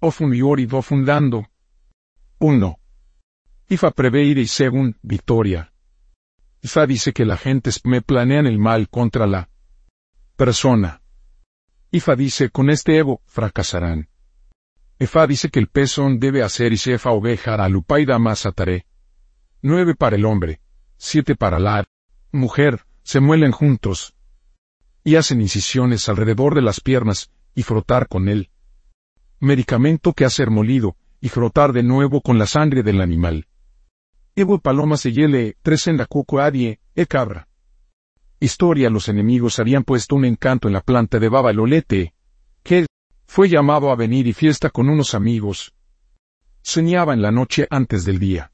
ofun yori do fundando. 1. Ifa preveire y según Victoria. Ifa dice que la gente me planean el mal contra la persona. Ifa dice con este ego fracasarán. Ifa dice que el pezón debe hacer y sefa oveja a lupaida más ataré. 9 para el hombre, 7 para la mujer, se muelen juntos. Y hacen incisiones alrededor de las piernas, y frotar con él. Medicamento que hacer molido, y frotar de nuevo con la sangre del animal. Evo paloma se yele, tres en la cuco adie, e cabra. Historia los enemigos habían puesto un encanto en la planta de baba lolete, que fue llamado a venir y fiesta con unos amigos. Soñaba en la noche antes del día.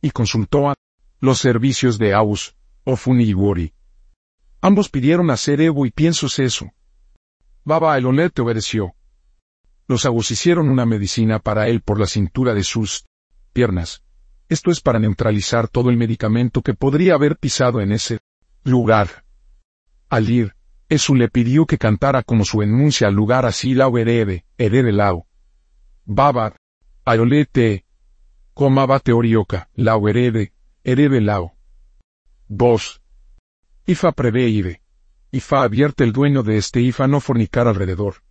Y consultó a los servicios de Aus, Ofuni y Wori. Ambos pidieron hacer Evo y piensos eso. Baba el Olete obedeció. Los Agus hicieron una medicina para él por la cintura de sus piernas. Esto es para neutralizar todo el medicamento que podría haber pisado en ese lugar. Al ir, Esu le pidió que cantara como su enuncia al lugar así lao herede, herede lao. Baba, ayolete, comaba teorioca, lao herede, herede lao. 2. Ifa prevé ire. Ifa advierte el dueño de este Ifa no fornicar alrededor.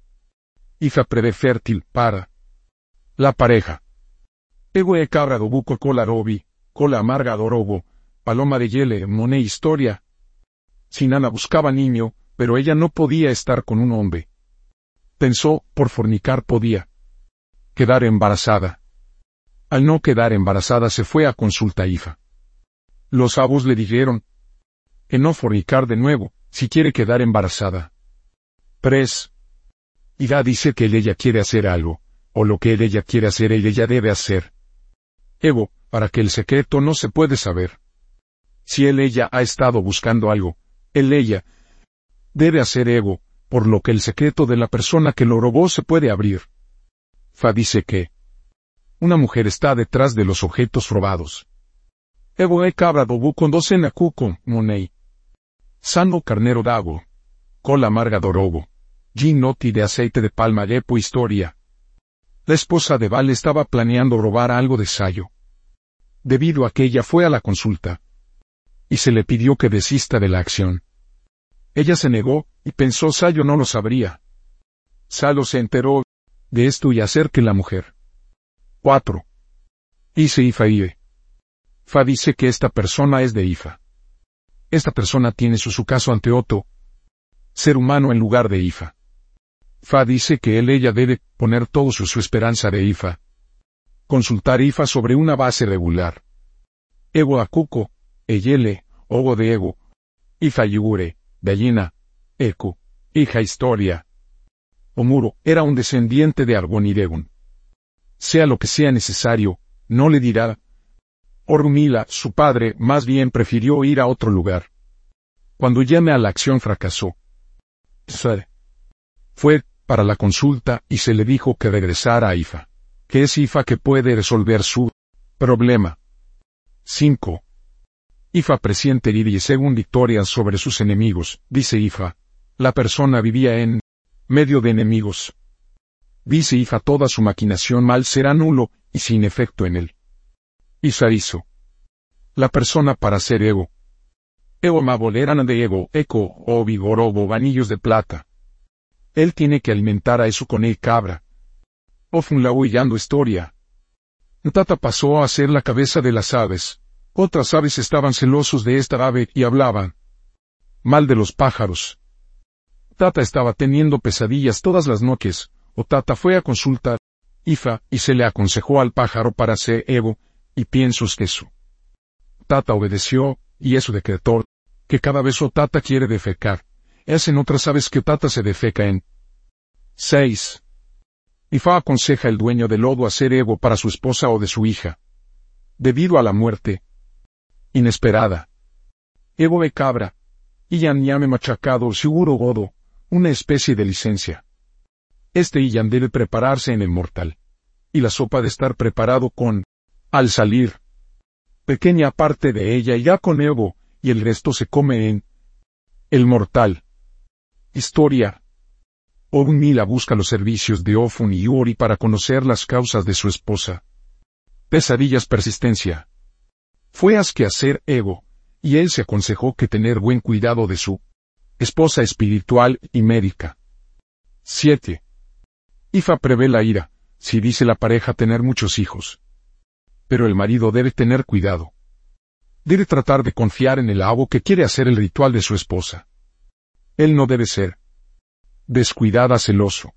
Ifa prevé fértil para la pareja. Ego e cabra do buco cola robi, cola amarga dorobo, paloma de yele, moné historia. Sinana buscaba niño, pero ella no podía estar con un hombre. Pensó, por fornicar podía quedar embarazada. Al no quedar embarazada se fue a consulta Ifa. Los abos le dijeron que no fornicar de nuevo, si quiere quedar embarazada. 3. Ida dice que ella quiere hacer algo, o lo que ella quiere hacer ella debe hacer. Evo, para que el secreto no se puede saber. Si él ella ha estado buscando algo, él ella debe hacer ego, por lo que el secreto de la persona que lo robó se puede abrir. Fa dice que una mujer está detrás de los objetos robados. Evo e cabra dobu con dos cuco, monei. Sano carnero dago. Cola amarga dorogo. Gin noti de aceite de palma yepo historia. La esposa de Val estaba planeando robar algo de Sayo. Debido a que ella fue a la consulta. Y se le pidió que desista de la acción. Ella se negó, y pensó Sayo no lo sabría. Salo se enteró de esto y hacer que la mujer. 4. Ise Ifa Fa dice que esta persona es de Ifa. Esta persona tiene su, su caso ante Otto, ser humano en lugar de Ifa. Fa dice que él ella debe poner todo su, esperanza de Ifa. Consultar Ifa sobre una base regular. Ego Akuko, Eyele, Ogo de Ego. Ifa Yugure, Gallina, Eku, hija historia. Omuro era un descendiente de Argonidegun. Sea lo que sea necesario, no le dirá, Ormila, su padre, más bien prefirió ir a otro lugar. Cuando llame a la acción fracasó. Fue para la consulta y se le dijo que regresara a Ifa. Que es Ifa que puede resolver su problema. 5. Ifa presiente y según victorias sobre sus enemigos, dice Ifa. La persona vivía en medio de enemigos. Dice Ifa toda su maquinación mal será nulo y sin efecto en él. Isarizo. La persona para ser ego. Ego mabolerana de ego, eco, o vigorobo, vanillos de plata. Él tiene que alimentar a eso con el cabra. Ofun la historia. Tata pasó a ser la cabeza de las aves. Otras aves estaban celosos de esta ave y hablaban. Mal de los pájaros. Tata estaba teniendo pesadillas todas las noches, o Tata fue a consultar, Ifa, y se le aconsejó al pájaro para ser ego, y piensos que eso. Tata obedeció, y eso decretó, que cada vez Tata quiere defecar. Es en otras aves que Tata se defeca en. 6. Ifa aconseja el dueño del lodo hacer ego para su esposa o de su hija. Debido a la muerte. Inesperada. Ego de cabra. Iyan llame machacado seguro godo, una especie de licencia. Este Iyan debe prepararse en el mortal. Y la sopa de estar preparado con, al salir. Pequeña parte de ella ya con Evo, y el resto se come en el mortal. Historia. Mila busca los servicios de Ofun y Uri para conocer las causas de su esposa. Pesadillas persistencia. Fue hacer Ego, y él se aconsejó que tener buen cuidado de su esposa espiritual y médica. 7. Ifa prevé la ira, si dice la pareja tener muchos hijos. Pero el marido debe tener cuidado. Debe tratar de confiar en el abo que quiere hacer el ritual de su esposa. Él no debe ser descuidada celoso.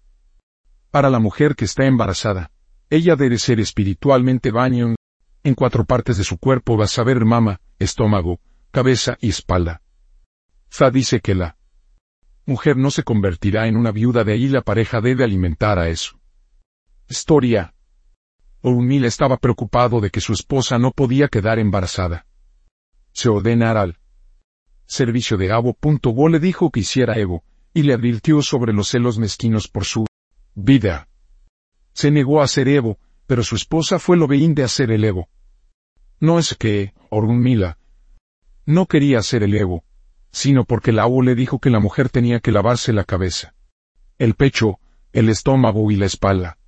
Para la mujer que está embarazada, ella debe ser espiritualmente baño en cuatro partes de su cuerpo va a saber mama, estómago, cabeza y espalda. Fa dice que la mujer no se convertirá en una viuda de ahí la pareja debe alimentar a eso. Historia. Ounil estaba preocupado de que su esposa no podía quedar embarazada. Se ordena al servicio de Abo.go le dijo que hiciera Evo, y le advirtió sobre los celos mezquinos por su vida. Se negó a hacer Evo, pero su esposa fue lo veín de hacer el Evo. No es que, Orunmila, no quería hacer el Evo, sino porque la Abo le dijo que la mujer tenía que lavarse la cabeza, el pecho, el estómago y la espalda.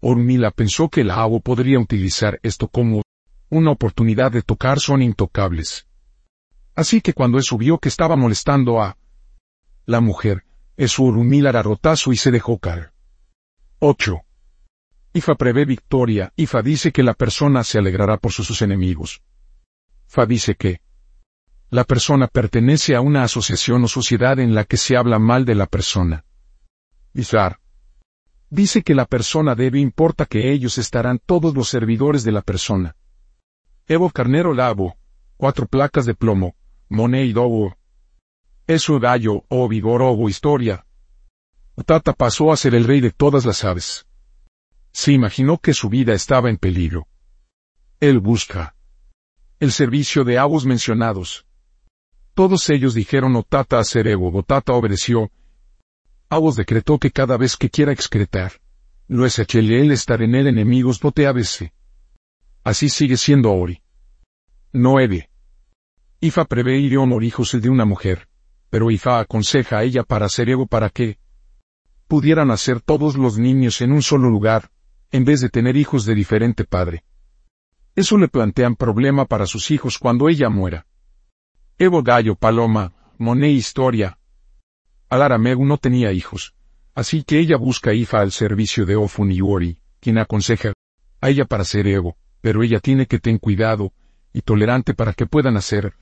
Orunmila pensó que la Abo podría utilizar esto como una oportunidad de tocar son intocables. Así que cuando eso vio que estaba molestando a la mujer, eso Urumila rotazo y se dejó caer. 8. Ifa prevé victoria, Ifa dice que la persona se alegrará por sus, enemigos. Fa dice que la persona pertenece a una asociación o sociedad en la que se habla mal de la persona. Izar dice que la persona debe importa que ellos estarán todos los servidores de la persona. Evo Carnero Labo, cuatro placas de plomo, Dobo. Eso gallo, o vigor o historia. Tata pasó a ser el rey de todas las aves. Se imaginó que su vida estaba en peligro. Él busca el servicio de avos mencionados. Todos ellos dijeron Otata a Cerego, Otata obedeció. Avos decretó que cada vez que quiera excretar, lo es él estar en el enemigos bote abc. Así sigue siendo Ori. No. Ifa prevé ir honor hijos de una mujer, pero Ifa aconseja a ella para Cerego para que pudieran hacer todos los niños en un solo lugar, en vez de tener hijos de diferente padre. Eso le plantean problema para sus hijos cuando ella muera. Evo Gallo Paloma, Moné Historia. Alaramegu no tenía hijos, así que ella busca a Ifa al servicio de Ofun y Ori, quien aconseja a ella para ser Evo, pero ella tiene que tener cuidado y tolerante para que puedan hacer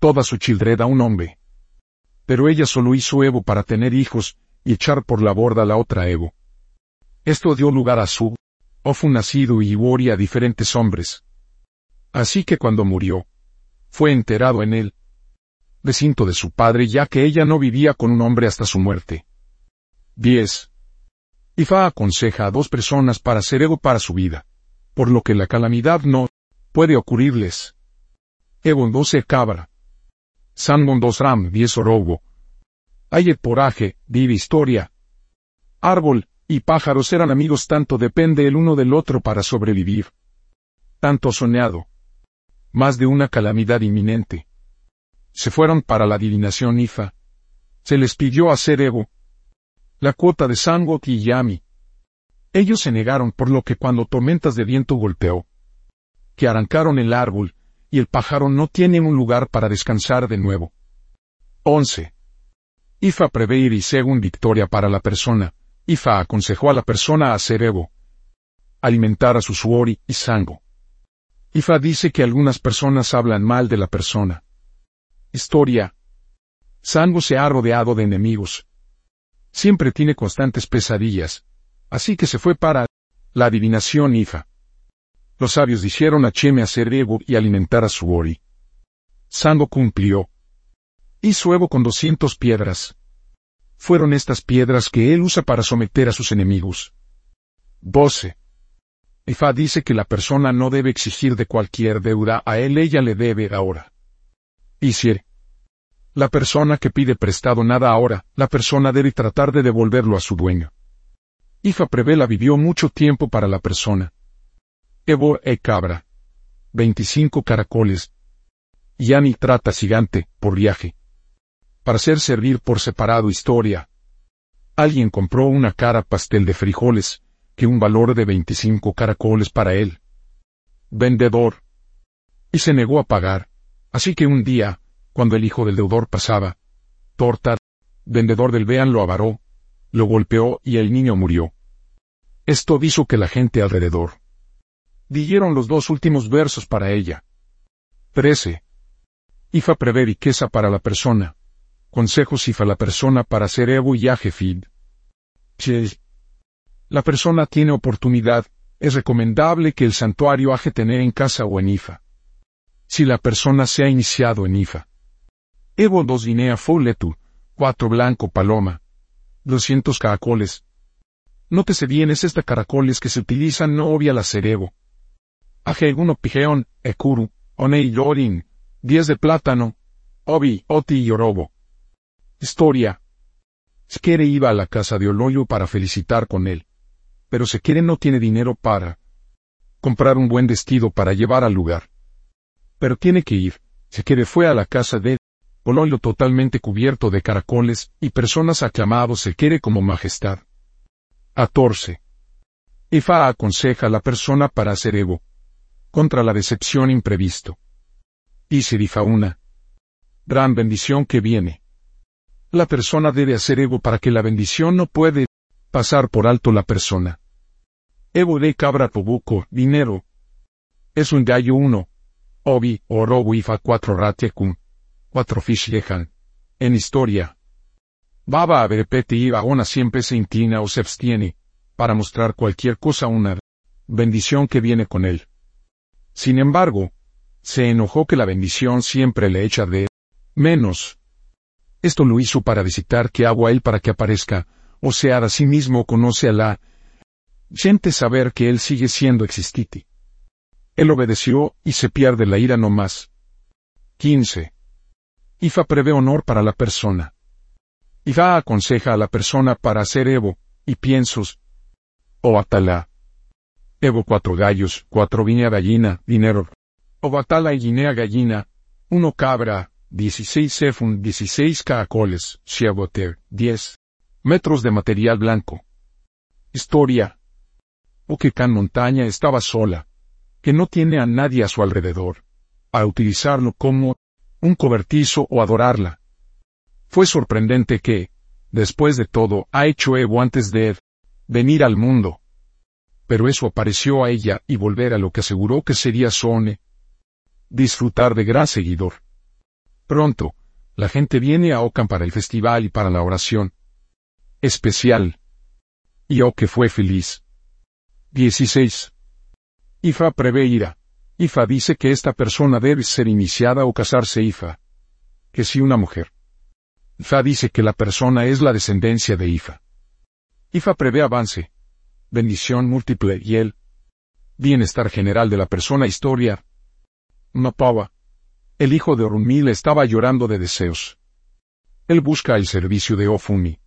toda su childred a un hombre. Pero ella solo hizo Evo para tener hijos y echar por la borda la otra Evo. Esto dio lugar a su Ofun nacido y Iwori a diferentes hombres. Así que cuando murió, fue enterrado en el recinto de su padre ya que ella no vivía con un hombre hasta su muerte. 10. Ifa aconseja a dos personas para ser ego para su vida, por lo que la calamidad no puede ocurrirles. Egon 12 cabra. Sangon 2 ram 10 orobo. Aye poraje, vive historia. Árbol, y pájaros eran amigos tanto depende el uno del otro para sobrevivir. Tanto soñado. Más de una calamidad inminente. Se fueron para la adivinación Ifa. Se les pidió hacer Ego. La cuota de Sangot y Yami. Ellos se negaron por lo que cuando tormentas de viento golpeó. Que arrancaron el árbol, y el pájaro no tiene un lugar para descansar de nuevo. 11. Ifa prevé ir y según victoria para la persona, Ifa aconsejó a la persona hacer Evo. Alimentar a su suori y sango. Ifa dice que algunas personas hablan mal de la persona. Historia. Sango se ha rodeado de enemigos. Siempre tiene constantes pesadillas. Así que se fue para la adivinación Ifa. Los sabios dijeron a Cheme hacer Evo y alimentar a Suori. Sango cumplió. Hizo Evo con doscientos piedras. Fueron estas piedras que él usa para someter a sus enemigos. 12. Ifa dice que la persona no debe exigir de cualquier deuda a él, ella le debe ahora. Isir. La persona que pide prestado nada ahora, la persona debe tratar de devolverlo a su dueño. Ifa Prevela vivió mucho tiempo para la persona. Evo e cabra. 25 caracoles. Yani trata gigante, por viaje para hacer servir por separado historia. Alguien compró una cara pastel de frijoles, que un valor de 25 caracoles para él. Vendedor. Y se negó a pagar. Así que un día, cuando el hijo del deudor pasaba, Torta, vendedor del Bean lo avaró, lo golpeó y el niño murió. Esto hizo que la gente alrededor dijeron los dos últimos versos para ella. 13. Ifa prever riqueza para la persona. Consejos Ifa la persona para ser Evo y Ajefid. La persona tiene oportunidad, es recomendable que el santuario haje tener en casa o en IFA. Si la persona se ha iniciado en IFA. Evo 2 guinea Fouletu, 4 blanco paloma, 200 caracoles. Nótese bien es esta caracoles que se utilizan no obvia la cerevo. Aje 1 pigeón, ekuru, onei yorin, 10 de plátano, obi, oti y orobo. Historia. Skere iba a la casa de Oloyo para felicitar con él. Pero Sekere no tiene dinero para comprar un buen vestido para llevar al lugar. Pero tiene que ir. Sekere fue a la casa de Oloyo totalmente cubierto de caracoles y personas aclamados Sekere como majestad. 14. Ifa aconseja a la persona para hacer ego. Contra la decepción imprevisto. Ifa una. Gran bendición que viene. La persona debe hacer ego para que la bendición no puede pasar por alto la persona. Ego de cabra tobuco, dinero. Es un gallo uno. Obi, oro wifa cuatro ratekun. Cuatro fish En historia. Baba a verpete y vagona siempre se inclina o se abstiene, para mostrar cualquier cosa una bendición que viene con él. Sin embargo, se enojó que la bendición siempre le echa de menos, esto lo hizo para visitar que hago a él para que aparezca, o sea, a sí mismo conoce a la gente saber que él sigue siendo existiti. Él obedeció y se pierde la ira no más. 15. Ifa prevé honor para la persona. Ifa aconseja a la persona para hacer Evo, y piensos. O Atala. Evo cuatro gallos, cuatro viña gallina, dinero. O Batala y guinea gallina, uno cabra, 16 Sefun 16 caracoles, Chiaboter, 10 metros de material blanco. Historia. O que Can Montaña estaba sola, que no tiene a nadie a su alrededor, a utilizarlo como un cobertizo o adorarla. Fue sorprendente que, después de todo, ha hecho Evo antes de venir al mundo. Pero eso apareció a ella y volver a lo que aseguró que sería Sone. Disfrutar de gran seguidor. Pronto, la gente viene a Ockham para el festival y para la oración. Especial. Y oh que fue feliz. 16. Ifa prevé ira. Ifa dice que esta persona debe ser iniciada o casarse Ifa. Que si una mujer. Ifa dice que la persona es la descendencia de Ifa. Ifa prevé avance. Bendición múltiple y el bienestar general de la persona historia. No pava. El hijo de Orunmil estaba llorando de deseos. Él busca el servicio de Ofumi.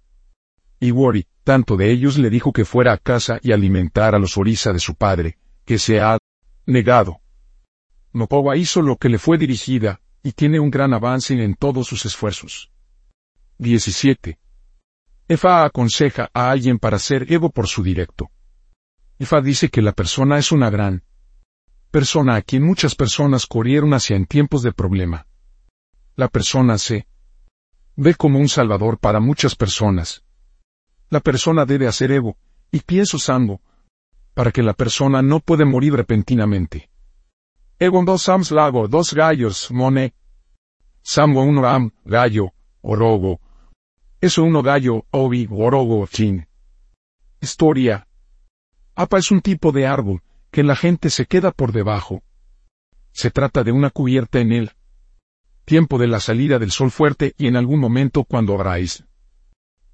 Y Wori, tanto de ellos le dijo que fuera a casa y alimentar a los orisa de su padre, que se ha negado. Nopowa hizo lo que le fue dirigida, y tiene un gran avance en todos sus esfuerzos. 17. Efa aconseja a alguien para ser Evo por su directo. Efa dice que la persona es una gran persona a quien muchas personas corrieron hacia en tiempos de problema. La persona se ve como un salvador para muchas personas. La persona debe hacer ego, y pienso sango, para que la persona no puede morir repentinamente. Ego dos sams lago, dos gallos, mone. Sambo uno am, gallo, orogo. Eso uno gallo, obi, orogo, chin. Historia. Apa es un tipo de árbol, que la gente se queda por debajo. Se trata de una cubierta en el tiempo de la salida del sol fuerte y en algún momento cuando haráis.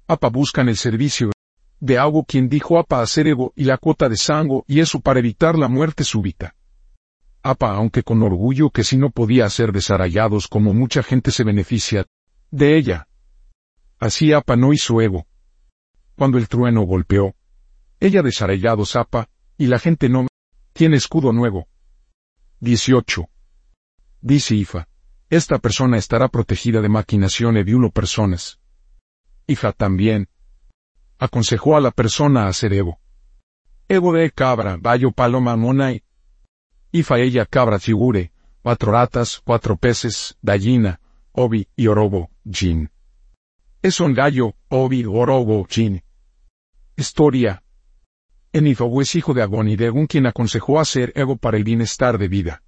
Apa buscan el servicio de agua quien dijo Apa hacer ego y la cuota de sango y eso para evitar la muerte súbita. Apa aunque con orgullo que si no podía ser desarayados como mucha gente se beneficia de ella. Así Apa no hizo ego. Cuando el trueno golpeó, ella desarayados Apa, y la gente no tiene escudo nuevo. 18. Dice Ifa. Esta persona estará protegida de maquinación de uno personas. Ifa también. aconsejó a la persona a hacer ego. Ego de cabra, bayo paloma monai. Ifa ella cabra figure, cuatro ratas, cuatro peces, gallina, obi y orobo, jin. Es un gallo, obi, orobo, jin. Historia. Enifahu es hijo de Agonidegun quien aconsejó hacer ego para el bienestar de vida.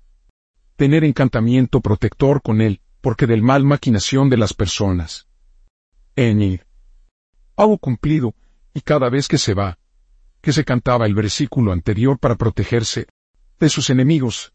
Tener encantamiento protector con él, porque del mal maquinación de las personas. Eni. Hago cumplido, y cada vez que se va, que se cantaba el versículo anterior para protegerse de sus enemigos,